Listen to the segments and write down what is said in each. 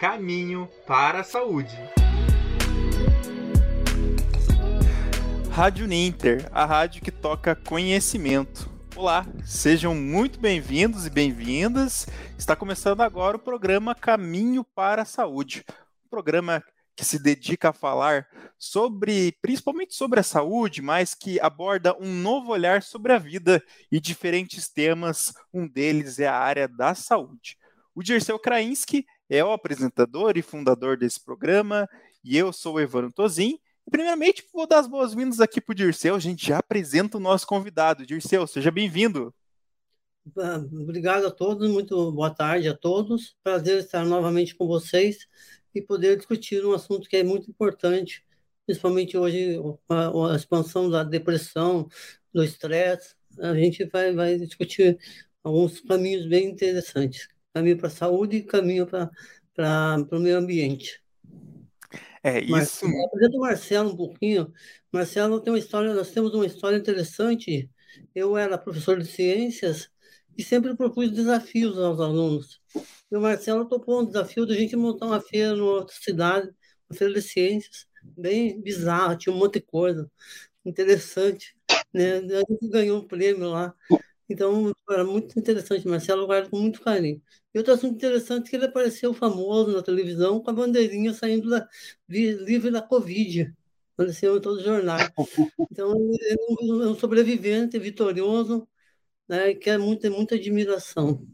Caminho para a Saúde. Rádio Ninter, a rádio que toca conhecimento. Olá, sejam muito bem-vindos e bem-vindas. Está começando agora o programa Caminho para a Saúde. Um programa que se dedica a falar sobre, principalmente sobre a saúde, mas que aborda um novo olhar sobre a vida e diferentes temas. Um deles é a área da saúde. O Dirceu Krainski é o apresentador e fundador desse programa, e eu sou o Evandro Tozin. Primeiramente, vou dar as boas-vindas aqui para o Dirceu. A gente já apresenta o nosso convidado. Dirceu, seja bem-vindo. Obrigado a todos, muito boa tarde a todos. Prazer estar novamente com vocês e poder discutir um assunto que é muito importante, principalmente hoje, a, expansão da depressão, do estresse. A gente vai, vai discutir alguns caminhos bem interessantes. Caminho para a saúde e caminho para o meio ambiente. É isso. Apresento o Marcelo um pouquinho. Marcelo tem uma história, nós temos uma história interessante. Eu era professor de ciências e sempre propus desafios aos alunos. E o Marcelo topou um desafio de a gente montar uma feira numa outra cidade, uma feira de ciências, bem bizarra, tinha um monte de coisa interessante. Né? A gente ganhou um prêmio lá. Então, era muito interessante. Marcelo guarda com muito carinho. E outro assunto interessante é que ele apareceu famoso na televisão com a bandeirinha saindo da, livre da Covid. Apareceu em todos os jornais. Então, ele é um sobrevivente, vitorioso, né, que é muita, muita admiração.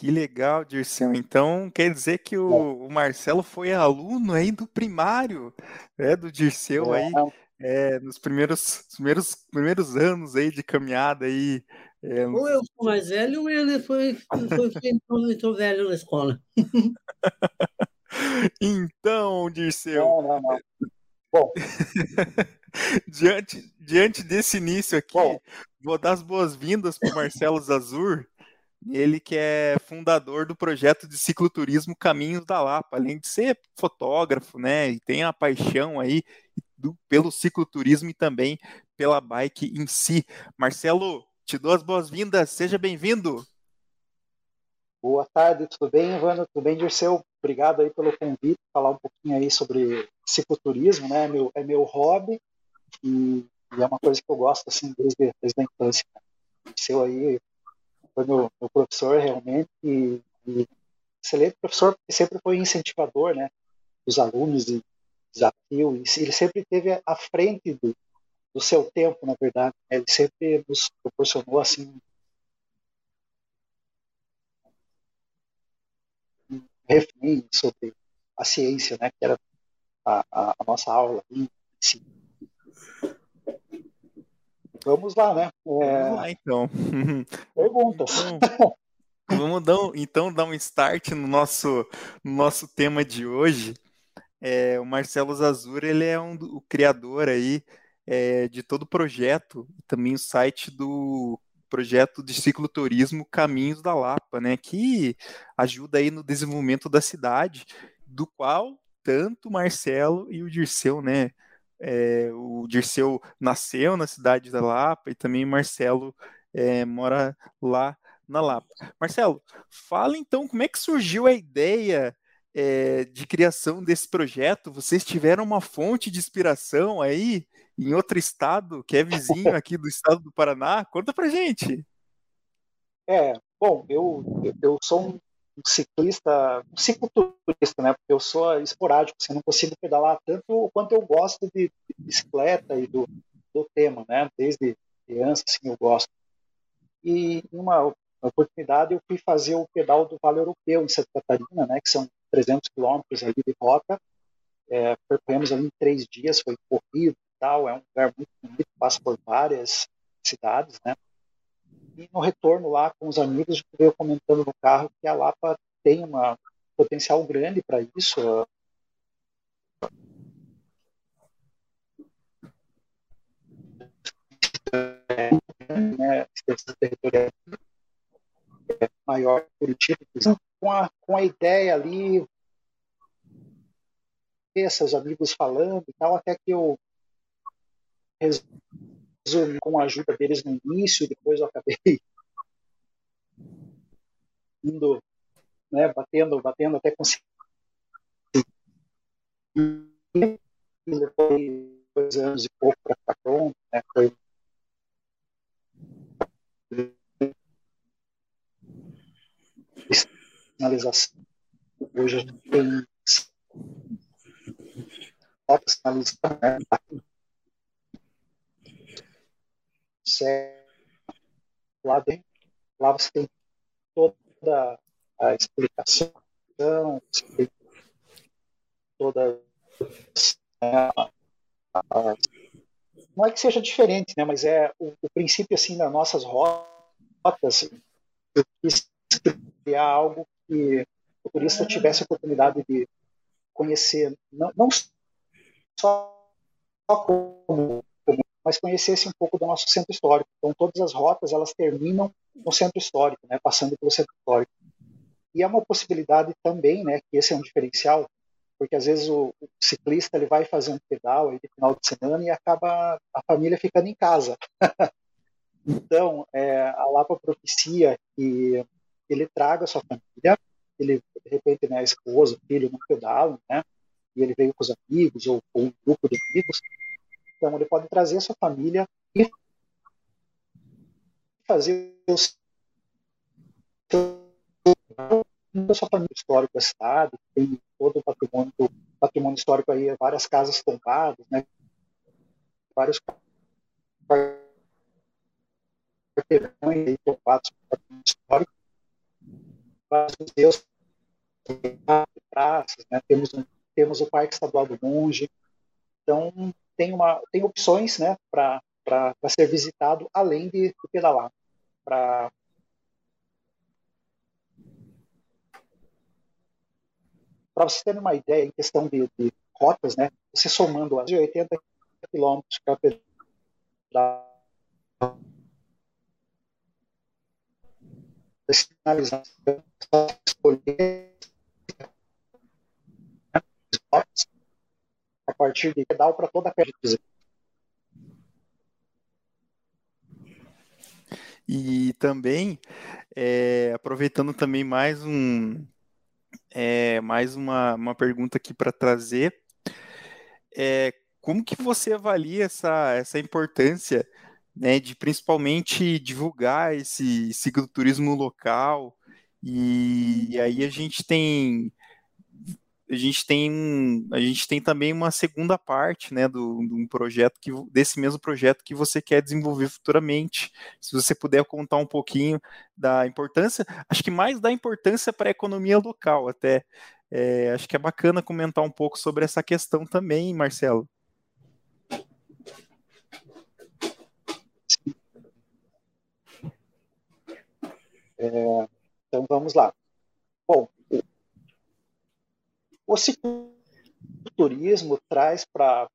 Que legal, Dirceu. Então, quer dizer que o, o, Marcelo foi aluno aí do primário, né, do Dirceu aí, é, nos primeiros, primeiros, primeiros anos aí de caminhada aí. É... Ou eu sou mais velho, ou ele foi, foi, foi entrou velho na escola. então, Dirceu. Não, não, não. Bom. diante, diante desse início aqui, Bom. vou dar as boas-vindas para o Marcelo Zazur, ele que é fundador do projeto de cicloturismo Caminhos da Lapa, além de ser fotógrafo, né, e tem a paixão aí do, pelo cicloturismo e também pela bike em si. Marcelo, te dou as boas-vindas, seja bem-vindo. Boa tarde, tudo bem, Ivano? Tudo bem, Dirceu? Obrigado aí pelo convite, falar um pouquinho aí sobre cicloturismo, né? É meu, é meu hobby e, e, é uma coisa que eu gosto assim desde, desde a infância. Seu aí foi meu, meu professor realmente e, e, excelente professor porque sempre foi incentivador, né? Dos alunos e desafio e ele sempre esteve à frente do, do seu tempo, na verdade. Ele sempre nos proporcionou assim um refém sobre a ciência, né? Que era a, a, a nossa aula em si. Vamos lá, né? É... Vamos lá, então. Perguntas. Então, vamos dar, então dar um start no nosso, no nosso tema de hoje. É, o Marcelo Zazur, ele é um, o criador aí é, de todo o projeto, também o site do projeto de cicloturismo Caminhos da Lapa, né, que ajuda aí no desenvolvimento da cidade, do qual tanto o Marcelo e o Dirceu, né, é, o Dirceu nasceu na cidade da Lapa e também o Marcelo é, mora lá na Lapa. Marcelo, fala então como é que surgiu a ideia é, de criação desse projeto? Vocês tiveram uma fonte de inspiração aí em outro estado, que é vizinho aqui do estado do Paraná? Conta pra gente. É, bom, eu, eu sou um ciclista, um cicloturista, né? Porque eu sou esporádico, assim, não consigo pedalar tanto quanto eu gosto de, bicicleta e do, do tema, né? Desde criança, assim, eu gosto. E uma oportunidade eu fui fazer o pedal do Vale Europeu em Santa Catarina, né? Que são 300 quilômetros ali de rota. É, percorremos ali em três dias, foi corrido tal. É um lugar muito bonito, passa por várias cidades, né? E no retorno lá com os amigos, gente veio comentando no carro que a Lapa tem um potencial grande para isso. Né, extensão territorial maior Curitiba, com a, com a ideia ali, seus amigos falando e tal, até que eu resolvi com a ajuda deles no início, depois eu acabei indo né, batendo, batendo até conseguir. Levou dois anos e pouco para ficar pronto, né, foi sinalização. Hoje a gente tem sinalização, né? Lá dentro, lá você tem toda a explicação, toda né, a, não é que seja diferente, né, mas é o, o princípio assim das nossas rotas. Eu quis criar algo que o turista tivesse a oportunidade de conhecer, não, não só como, mas conhecesse um pouco do nosso centro histórico. Então, todas as rotas elas terminam no centro histórico, né, passando pelo centro histórico. E é uma possibilidade também, né, que esse é um diferencial, porque às vezes o, o ciclista ele vai fazer um pedal aí de final de semana e acaba a família ficando em casa. então, é, a Lapa propicia que ele traga sua família, ele, de repente, né, a esposa, o filho, não pedalam, né, e ele veio com os amigos ou com um grupo de amigos, então ele pode trazer a sua família e fazer os a sua família histórica da cidade, tem todo o patrimônio, patrimônio histórico aí, várias casas tombadas, né, vários quarteirões aí tombados patrimônio histórico, museus, praças, né? temos, temos o Parque Estadual do Monge. Então, tem, uma, tem opções né, para ser visitado além de, pedalar. Para Para vocês terem uma ideia em questão de, de rotas, né, você somando as de 80 quilômetros para pedalar escolher a partir de pedal para toda a de E também, é, aproveitando também mais um é, mais uma, uma pergunta aqui para trazer, é, como que você avalia essa, essa importância né, de principalmente divulgar esse cicloturismo local, e, e aí a gente tem a gente tem a gente tem também uma segunda parte né do, de um projeto que desse mesmo projeto que você quer desenvolver futuramente. Se você puder contar um pouquinho da importância acho que mais da importância para a economia local até. É, acho que é bacana comentar um pouco sobre essa questão também Marcelo é, então vamos lá. Bom, o cicloturismo traz para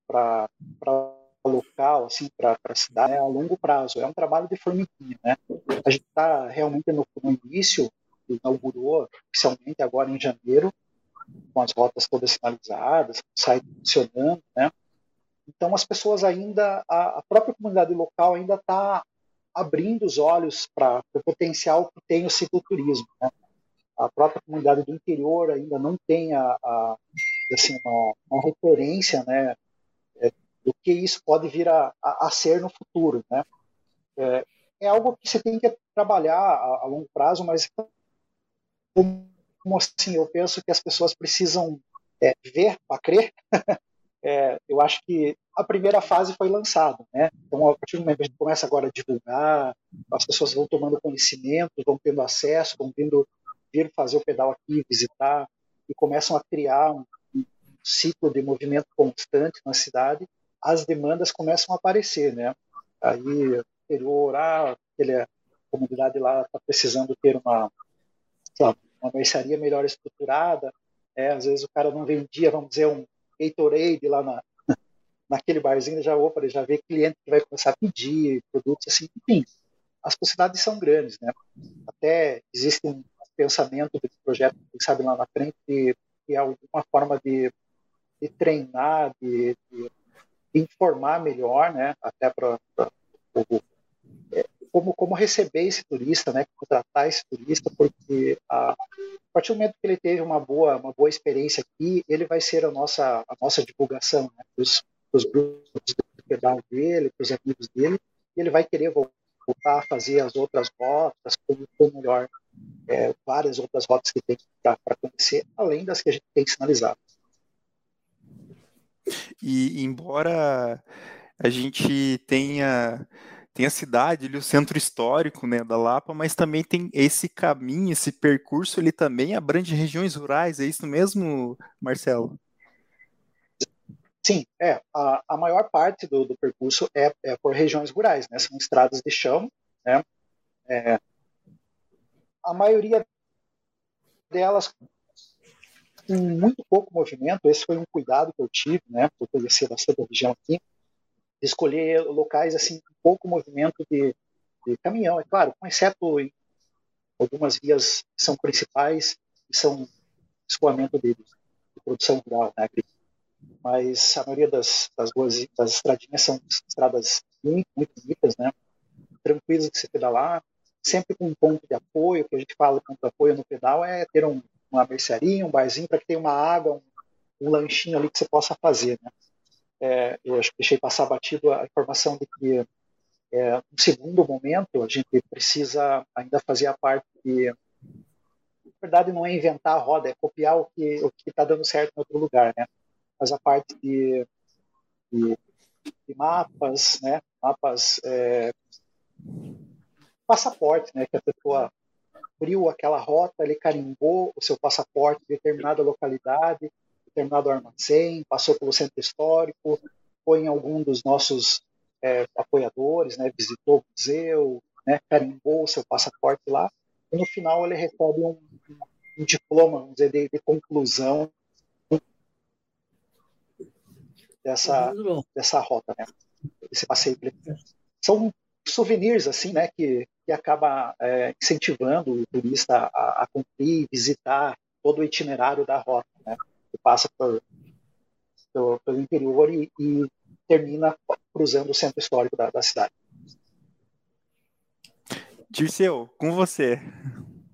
o local, assim, para a cidade, né, a longo prazo. É um trabalho de formiguinha. Né? A gente está realmente no, no início, inaugurou oficialmente agora em janeiro, com as rotas todas sinalizadas, site funcionando, né? Então as pessoas ainda, a, a própria comunidade local ainda está abrindo os olhos para o potencial que tem o cicloturismo. Né? A própria comunidade do interior ainda não tem a, a assim, uma, uma, referência né, é, do que isso pode vir a, a, a ser no futuro. Né? É, é, algo que você tem que trabalhar a, a longo prazo, mas como assim, eu penso que as pessoas precisam é, ver para crer. é, eu acho que a primeira fase foi lançada, né? Então, a partir do momento que a gente começa agora a divulgar, as pessoas vão tomando conhecimento, vão tendo acesso, vão vindo vir fazer o pedal aqui, visitar, e começam a criar um, um ciclo de movimento constante na cidade, as demandas começam a aparecer, né? Aí, interior, ah, a comunidade lá está precisando ter uma, uma mercearia melhor estruturada, é, às vezes o cara não vendia, vamos dizer, um Gatorade lá na, naquele barzinho, já, opa, já vê cliente que vai começar a pedir produtos assim, enfim, as possibilidades são grandes, né? Até existe um pensamento desse projeto, quem sabe lá na frente, que, é alguma forma de, de treinar, de, de, informar melhor, né? Até para o como, como receber esse turista, né, como tratar esse turista, porque a, a partir do momento que ele teve uma boa, uma boa experiência aqui, ele vai ser a nossa, a nossa divulgação né, para os grupos de pedal dele, para os amigos dele, e ele vai querer voltar a fazer as outras rotas, for melhor, é, várias outras rotas que tem para conhecer, além das que a gente tem sinalizado. E embora a gente tenha tem a cidade, ali, o centro histórico né, da Lapa, mas também tem esse caminho, esse percurso, ele também abrange regiões rurais, é isso mesmo, Marcelo? Sim, é. A, a maior parte do, do percurso é, é, por regiões rurais, né? São estradas de chão, né? É, a maioria delas com muito pouco movimento. Esse foi um cuidado que eu tive, né? Por conhecer bastante a região aqui, escolher locais assim com pouco movimento de, de caminhão, é claro, exceto em algumas vias que são principais e são escoamento de, de produção rural, né? Mas a maioria das, das ruas, das estradinhas são estradas muito, muito bonitas, né? Tranquilas de se pedalar, sempre com um ponto de apoio, que a gente fala ponto de apoio no pedal é ter um, uma mercearia, um barzinho para que tenha uma água, um, um, lanchinho ali que você possa fazer, né? É, eu acho que deixei passar batido a informação de que é, no segundo momento a gente precisa ainda fazer a parte de na verdade não é inventar a roda, é copiar o que o que está dando certo em outro lugar, né? Mas a parte de, de, de mapas, né? Mapas é, passaporte, né? Que a pessoa abriu aquela rota, ele carimbou o seu passaporte em determinada localidade, determinado armazém, passou pelo centro histórico, foi em algum dos nossos é, apoiadores, né? Visitou o museu, né? Carimbou o seu passaporte lá e no final ele recebe um, um diploma, vamos dizer, de, de conclusão dessa, dessa rota, né? Esse passeio. São souvenirs, assim, né? Que, que acaba é, incentivando o turista a, a cumprir, visitar todo o itinerário da rota, né? Que passa por, pelo, pelo interior e, e, termina cruzando o centro histórico da, da cidade. Dirceu, com você.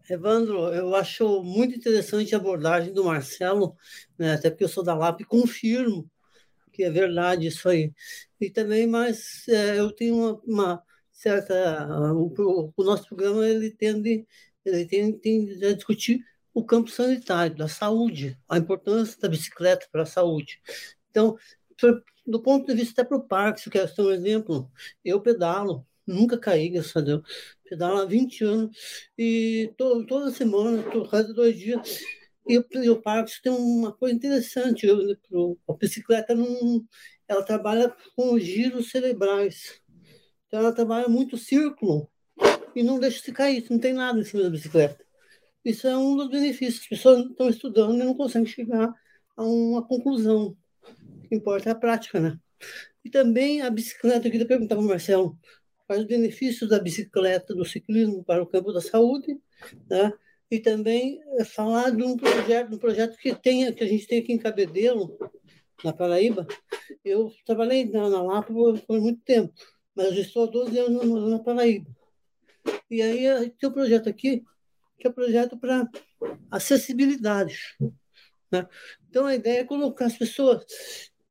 Evandro, eu acho muito interessante a abordagem do Marcelo, né, até porque eu sou da LAP e confirmo que é verdade isso aí. E também, mas é, eu tenho uma, uma certa. O, o, nosso programa ele tende, ele tende, tende a discutir o campo sanitário, da saúde, a importância da bicicleta para a saúde. Então, do ponto de vista até para o parque, se eu quero ser um exemplo, eu pedalo, nunca caí, graças a Deus. Pedalo há 20 anos e to, toda semana, cada dois dias, e o, e o Parkinson tem uma coisa interessante, eu, a bicicleta não, ela trabalha com giros cerebrais. Então ela trabalha muito círculo e não deixa se cair, não tem nada em cima da bicicleta. Isso é um dos benefícios. As pessoas estão estudando e não conseguem chegar a uma conclusão. O que importa é a prática, né? E também a bicicleta, eu queria perguntar para o Marcelo, quais os benefícios da bicicleta, do ciclismo para o campo da saúde, né? E também eh, falar de um projeto, um projeto que, tem, que a gente tem aqui em Cabedelo, na Paraíba. Eu trabalhei na, na Lapa por, por, muito tempo, mas estou há 12 anos na, na Paraíba. E aí eh, tem um projeto aqui, que é um projeto para acessibilidade. Né? Então a ideia é colocar as pessoas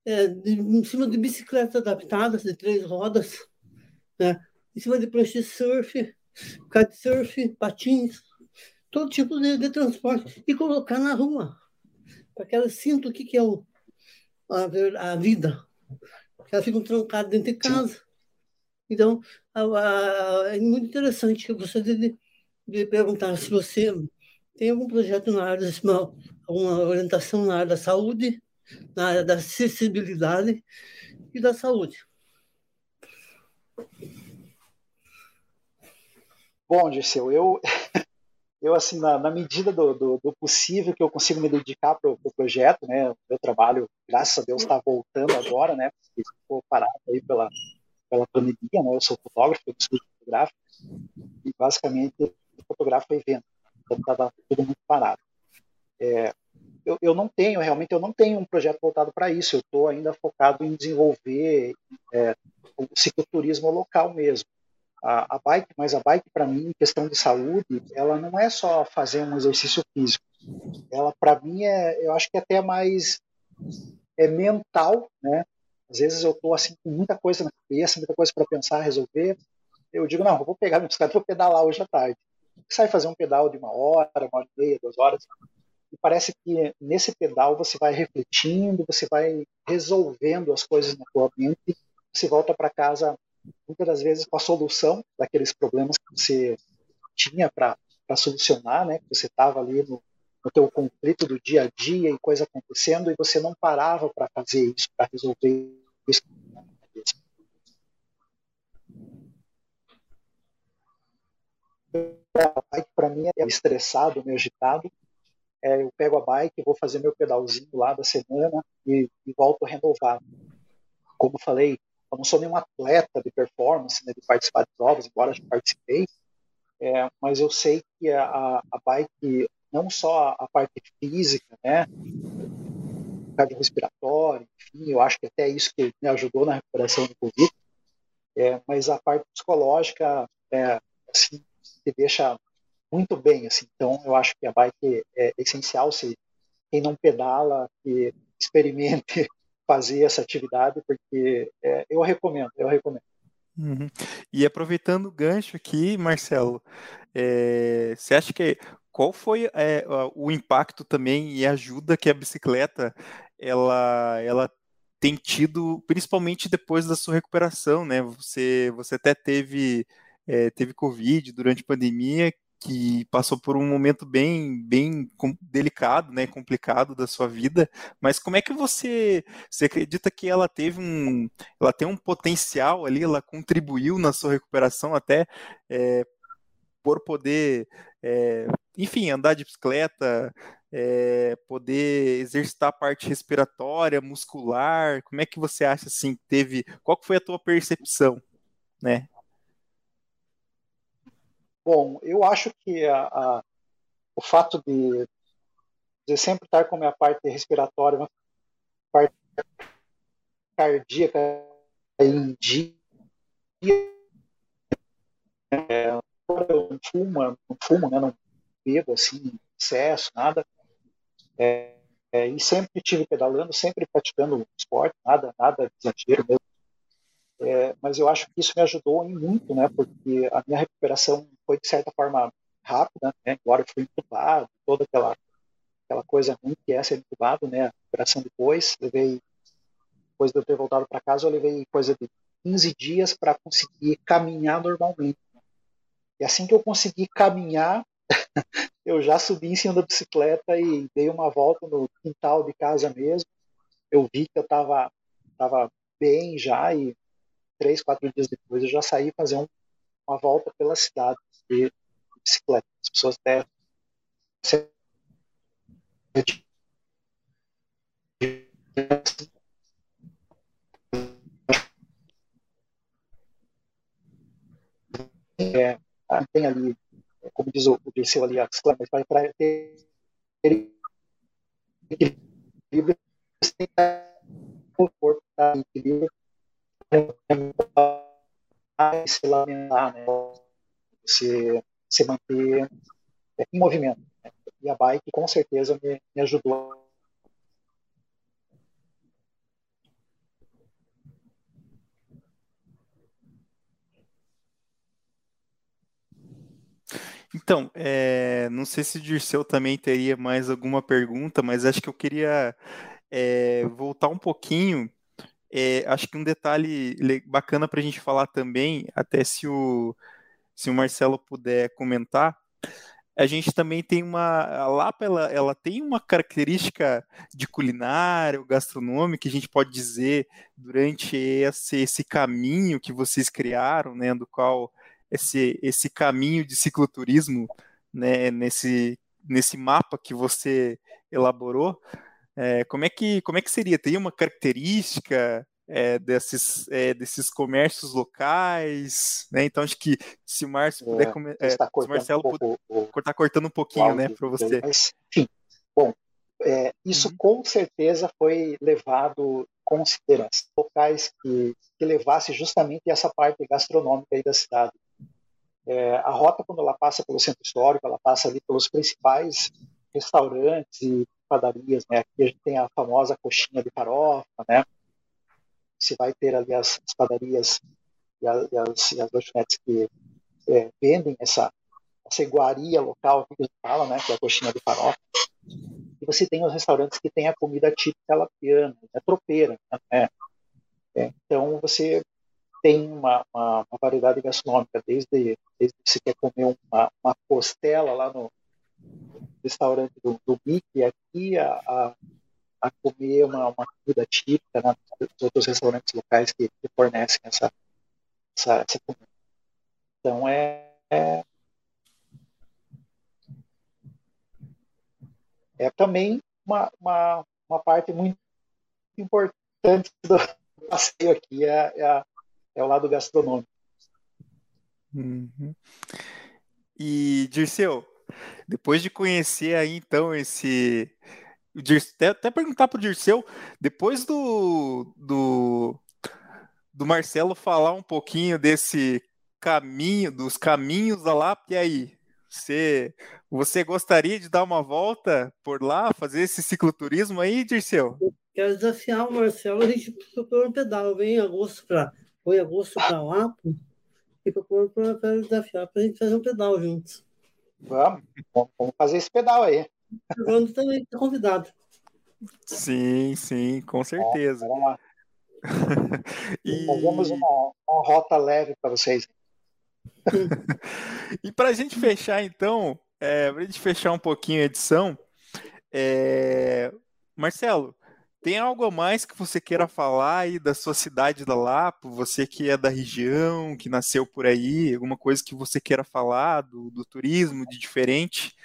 é, de, em cima de bicicletas adaptadas, de três rodas, né? em cima de prancha de surf, kitesurf, patins, todo tipo de, de transporte e colocar na rua, para que elas sintam o que, que é o, a, a vida. Que elas ficam trancadas dentro de casa. Então, a, a, é muito interessante. Eu gostaria de, de perguntar se você tem algum projeto na área, uma, alguma orientação na área da saúde, na área da acessibilidade e da saúde. Bom, Dirceu, eu eu assim na, na medida do, do, do, possível que eu consigo me dedicar para o pro projeto, né? Meu trabalho, graças a Deus, está voltando agora, né? Porque ficou parado aí pela pela pandemia, né? Eu sou fotógrafo, eu estudo fotográfico e basicamente fotografo evento, então estava tudo muito parado. É, eu, eu não tenho realmente, eu não tenho um projeto voltado para isso. Eu estou ainda focado em desenvolver é, o cicloturismo local mesmo. A, a bike, mas a bike para mim, questão de saúde, ela não é só fazer um exercício físico. Ela para mim é, eu acho que é até mais é mental, né? Às vezes eu tô assim com muita coisa na cabeça, muita coisa para pensar, resolver. Eu digo não, vou pegar minha bicicleta, vou pedalar hoje à tarde. Sai fazer um pedal de uma hora, uma hora e meia, duas horas. E parece que nesse pedal você vai refletindo, você vai resolvendo as coisas na sua mente. Você volta para casa muitas das vezes com a solução daqueles problemas que você tinha para solucionar, né? Que você estava ali no, no teu conflito do dia a dia e coisa acontecendo e você não parava para fazer isso, para resolver isso. A bike para mim é estressado, meio agitado. É, eu pego a bike, vou fazer meu pedalzinho lá da semana e, e volto renovado. Como falei, eu não sou nenhum atleta de performance, né, de participar de provas, embora já participei, é, mas eu sei que a, a bike, não só a, parte física, né, cardiorrespiratório, enfim, eu acho que até isso que me ajudou na recuperação do Covid, é, mas a parte psicológica, é, assim, te deixa muito bem, assim, então eu acho que a bike é essencial se quem não pedala, que experimente fazer essa atividade, porque é, eu recomendo, eu recomendo. Uhum. E aproveitando o gancho aqui, Marcelo, é, você acha que qual foi é, o impacto também e ajuda que a bicicleta ela, ela tem tido, principalmente depois da sua recuperação, né? Você, você até teve, é, teve Covid durante a pandemia, que passou por um momento bem, bem delicado, né, complicado da sua vida. Mas como é que você, você acredita que ela teve um, ela tem um potencial ali, ela contribuiu na sua recuperação até é, por poder, é, enfim, andar de bicicleta, é, poder exercitar a parte respiratória, muscular. Como é que você acha assim? Teve, qual foi a tua percepção, né? Bom, eu acho que a, a, o fato de, de, sempre estar com a minha parte respiratória, parte cardíaca em dia, é, eu não fumo, não fumo, né, não bebo assim, excesso, nada. É, é, e sempre estive pedalando, sempre praticando esporte, nada, nada de exagero mesmo. É, mas eu acho que isso me ajudou em muito, né? Porque a minha recuperação foi de certa forma rápida, né? Embora eu fui toda aquela aquela coisa ruim que é ser entubado, né? A recuperação depois, levei depois de eu ter voltado para casa, eu levei coisa de 15 dias para conseguir caminhar normalmente. E assim que eu consegui caminhar, eu já subi em cima da bicicleta e dei uma volta no quintal de casa mesmo. Eu vi que eu estava tava bem já e três, quatro dias depois, eu já saí fazer um, uma volta pela cidade de, bicicleta. As pessoas até é, tem ali, como diz o, o Dirceu ali, a bicicleta, mas para ter equilíbrio, você tem conforto, estar em equilíbrio, se lamentar, né? Se, se manter em movimento. Né? E a bike com certeza me, me ajudou Então, é, não sei se o Dirceu também teria mais alguma pergunta, mas acho que eu queria é, voltar um pouquinho é, acho que um detalhe bacana para a gente falar também, até se o, se o Marcelo puder comentar, a gente também tem uma. A Lapa ela, ela tem uma característica de culinária, gastronômica, que a gente pode dizer durante esse, esse caminho que vocês criaram, né, do qual esse, esse caminho de cicloturismo, né, nesse, nesse mapa que você elaborou, é, como, é que, como é que seria? Tem uma característica é, desses, é, desses comércios locais? Né? Então, acho que se o Márcio puder. É, come... É, se o Marcelo um puder cortar cortando um pouquinho né, para você. Mas, enfim, bom, é, isso uhum. com certeza foi levado em consideração locais que, que levasse justamente essa parte gastronômica aí da cidade. É, a rota, quando ela passa pelo centro histórico, ela passa ali pelos principais restaurantes e padarias, né? Aqui a gente tem a famosa coxinha de farofa, né? Você vai ter ali as, as padarias e, a, e, as, as lanchonetes que é, vendem essa, essa iguaria local que eles falam, né? Que é a coxinha de farofa. E você tem os restaurantes que tem a comida típica lapiana, né, tropeira, né? É, então você tem uma, uma, uma, variedade gastronômica, desde, desde você quer comer uma, uma costela lá no restaurante do, do Mickey, aqui a, a, a comer uma, uma comida típica né, dos outros restaurantes locais que, que fornecem essa, essa, essa, comida. Então é, é, é também uma, uma, uma parte muito importante do passeio aqui, é, é é o lado gastronômico. Uhum. E, Dirceu, depois de conhecer aí então esse. Até, até perguntar pro Dirceu, depois do, do, do Marcelo falar um pouquinho desse caminho, dos caminhos da Lapa, e aí? Você, você gostaria de dar uma volta por lá, fazer esse cicloturismo aí, Dirceu? Quero desafiar o Marcelo, a gente propõe um pedal, vem em agosto para foi agosto para lá, e procurou para desafiar para a gente fazer um pedal juntos. Vamos, vamos fazer esse pedal aí. Vamos também está convidado. Sim, sim, com certeza. vamos lá. e... Fazemos uma, uma rota leve para vocês. e para a gente fechar, então, é, para a gente fechar um pouquinho a edição, é... Marcelo, tem algo a mais que você queira falar aí da sua cidade da Lapa? Você que é da região, que nasceu por aí, alguma coisa que você queira falar do, do turismo, de diferente?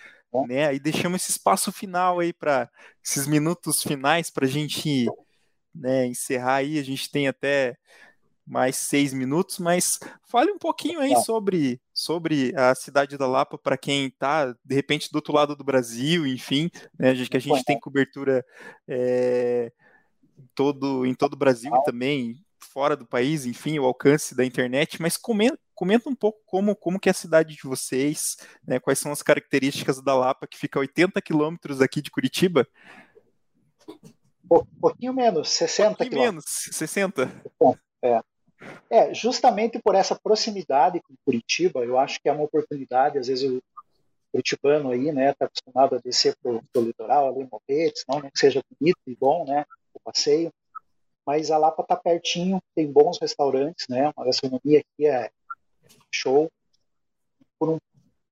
Né? Aí deixamos esse espaço final aí para esses minutos finais para a gente né, encerrar aí. A gente tem até mais seis minutos, mas fale um pouquinho aí sobre, sobre a cidade da Lapa para quem está, de repente, do outro lado do Brasil, enfim, né, que a gente tem cobertura é, todo, em todo o Brasil também, fora do país, enfim, o alcance da internet, mas comenta, comenta um pouco como, como que é a cidade de vocês, né, quais são as características da Lapa, que fica a 80 quilômetros aqui de Curitiba. Um pouquinho menos, 60 um pouquinho menos, 60. É. É, justamente por essa proximidade com Curitiba, eu acho que é uma oportunidade, às vezes o curitibano aí, né, está acostumado a descer pro, pro litoral, ali em Morretes, não, não que seja bonito e bom, né, o passeio, mas a Lapa está pertinho, tem bons restaurantes, né, uma gastronomia aqui é show, por um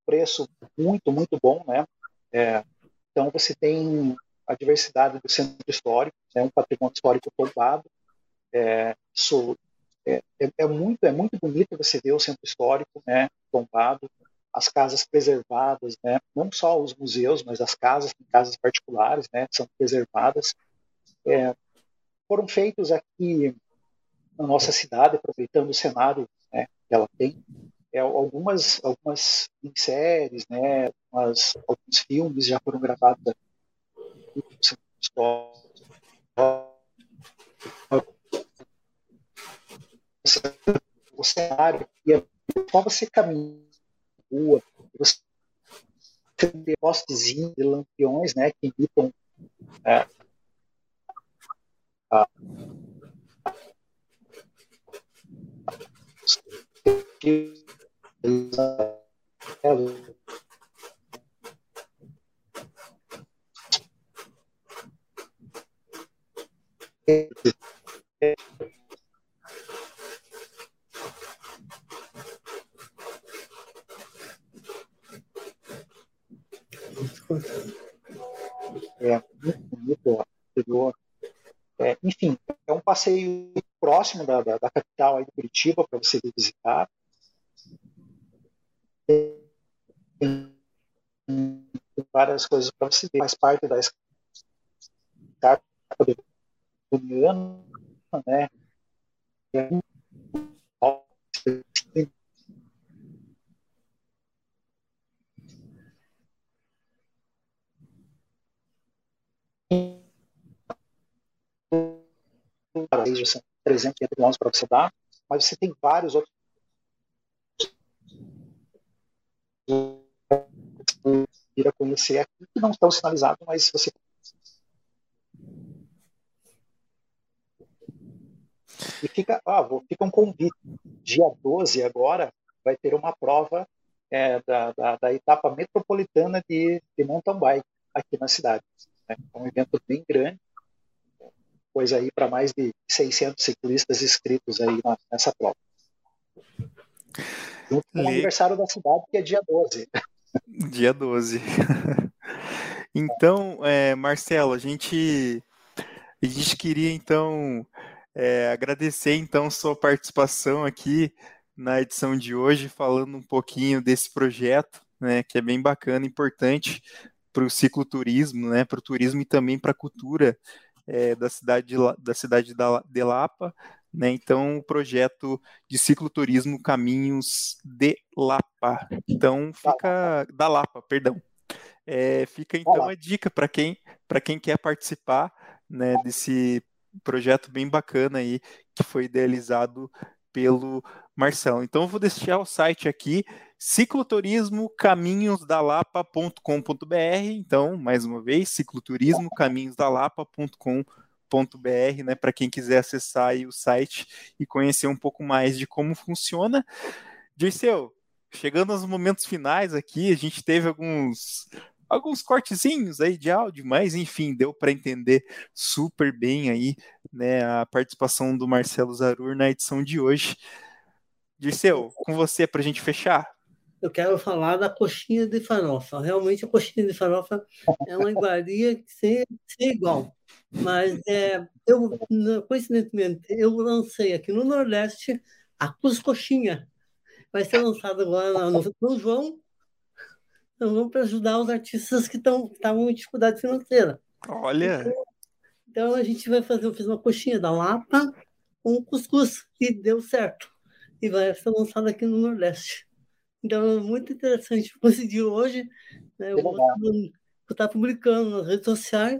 preço muito, muito bom, né, é, então você tem a diversidade do centro histórico, é né, um patrimônio histórico tombado, é, isso é, é, é, muito é muito bonito você ver o centro histórico né? Tombado as casas preservadas né? Não só os museus mas as casas casas particulares né? São preservadas. É, foram feitos aqui na nossa cidade aproveitando o cenário né, que ela tem é, algumas algumas séries né algumas, alguns filmes já foram gravados aqui o cenário e é só você caminhar na rua, você tem postezinhos de lampiões, né, que imitam é, a, é, É muito bonito, É, enfim, é um passeio próximo da, da, da capital aí de Curitiba para você visitar. Várias coisas para você ver, faz parte da escada do ano, né? 300 quilômetros para você dar, mas você tem vários outros vir a conhecer aqui, que não estão sinalizados, mas você E fica, ah, fica um convite. Dia 12 agora vai ter uma prova é, da, da, da, etapa metropolitana de, de mountain bike aqui na cidade. É um evento bem grande, coisa aí para mais de 600 ciclistas inscritos aí nessa prova. Junto com o aniversário da cidade, que é dia 12. Dia 12. então, é, Marcelo, a gente, a gente queria então é, agradecer então sua participação aqui na edição de hoje, falando um pouquinho desse projeto, né, que é bem bacana, importante para o cicloturismo, né, para o turismo e também para a cultura é, da cidade de, da cidade de Lapa, né? Então, o projeto de cicloturismo Caminhos de Lapa. Então, fica da Lapa, perdão. É, fica então a dica para quem para quem quer participar, né, desse projeto bem bacana aí que foi idealizado pelo Marcelo. Então eu vou deixar o site aqui, cicloturismocaminhosdalapa.com.br. Então, mais uma vez, cicloturismocaminhosdalapa.com.br, né, para quem quiser acessar o site e conhecer um pouco mais de como funciona. Dirceu, chegando aos momentos finais aqui, a gente teve alguns alguns cortezinhos aí de áudio, mas enfim, deu para entender super bem aí, né, a participação do Marcelo Zarur na edição de hoje. Dirceu, com você para a gente fechar. Eu quero falar da coxinha de farofa. Realmente a coxinha de farofa é uma iguaria sem, sem igual. Mas é, eu, coincidentemente, eu lancei aqui no Nordeste a Cuscoxinha. Vai ser lançado agora no São João então, vamos para ajudar os artistas que estavam em dificuldade financeira. Olha! Então, então, a gente vai fazer, eu fiz uma coxinha da Lapa com cuscuz, e deu certo. E vai ser lançado aqui no Nordeste. Então, é muito interessante. Conseguiu hoje, né, eu vou estar publicando nas redes sociais,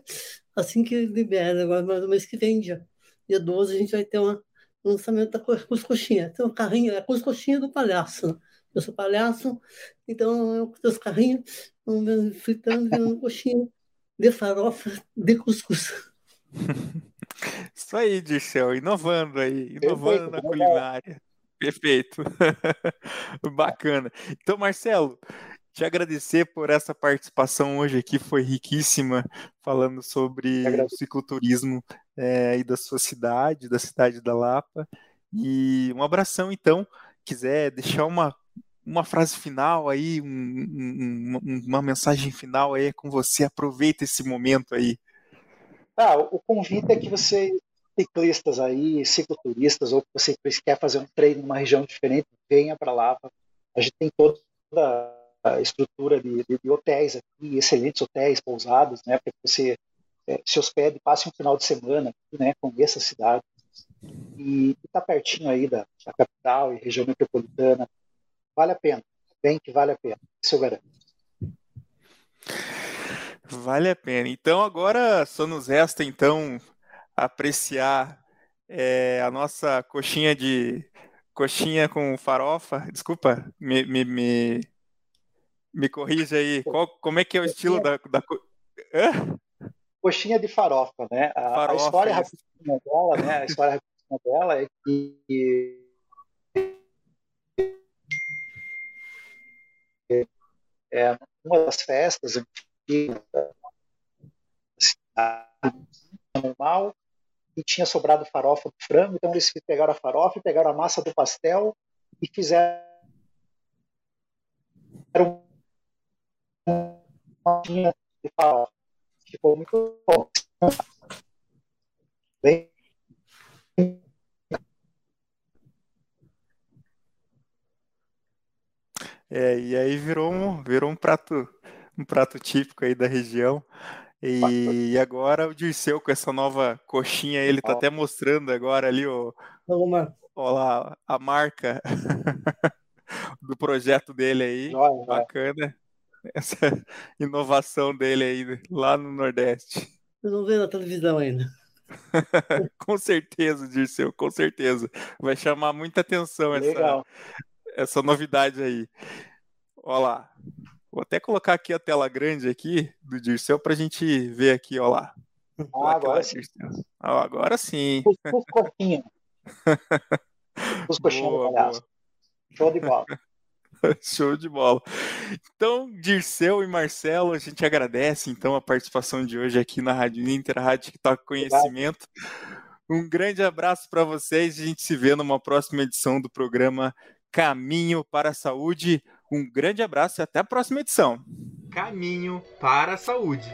assim que libera, agora mais no mês que vem, dia, dia 12, a gente vai ter uma, um lançamento da cuscoxinha. Tem um carrinho, é a cuscoxinha do palhaço. Eu sou palhaço, então eu com os carrinhos, fritando, virando coxinha de farofa de cuscuz. Isso aí, Dirceu, inovando aí, inovando Perfeito, na culinária. Perfeito. Bacana. Então, Marcelo, te agradecer por essa participação hoje aqui, foi riquíssima, falando sobre o cicloturismo é, aí da sua cidade, da cidade da Lapa. E um abração, então. Quiser deixar uma uma frase final aí, um, um, uma mensagem final aí com você. Aproveita esse momento aí. Ah, o convite é que você, ciclistas aí, cicloturistas, ou que você quer fazer um treino numa região diferente, venha para lá. A gente tem toda estrutura de, de, de, hotéis aqui, excelentes hotéis, pousadas, né, para que você é, se hospede, passe um final de semana aqui, né, conheça a cidade. E está pertinho aí da, da capital e região metropolitana Vale a pena. Bem que vale a pena. Isso eu garanto. Vale a pena. Então agora só nos resta então apreciar é, a nossa coxinha de coxinha com farofa. Desculpa, me, me, me, me corrija aí. Qual, como é que é o estilo da, da Hã? coxinha de farofa, né? A, farofa, a história rapidinha dela, né? A história rapidinha dela é que é, uma das festas normal e tinha sobrado farofa do frango, então eles pegaram a farofa, pegaram a massa do pastel e fizeram uma de farofa. Ficou muito bom. Bem É, e aí virou um, virou um prato, um prato típico aí da região. E, e agora o Dirceu com essa nova coxinha, ele tá até mostrando agora ali o, a marca do projeto dele aí. Bacana. Essa inovação dele aí lá no Nordeste. Vocês vão ver na televisão ainda. com certeza, Dirceu, com certeza. Vai chamar muita atenção essa, essa novidade aí. Olha lá. Vou até colocar aqui a tela grande aqui do Dirceu para a gente ver aqui, ó lá. Ah, agora sim. Ah, agora sim. Os, os coxinhos. Os coxinhos Show de bola. Show de bola. Então, Dirceu e Marcelo, a gente agradece então a participação de hoje aqui na Rádio Inter, a Rádio que toca conhecimento. Um grande abraço para vocês. A gente se vê numa próxima edição do programa Caminho para a Saúde. Um grande abraço e até a próxima edição. Caminho para a Saúde.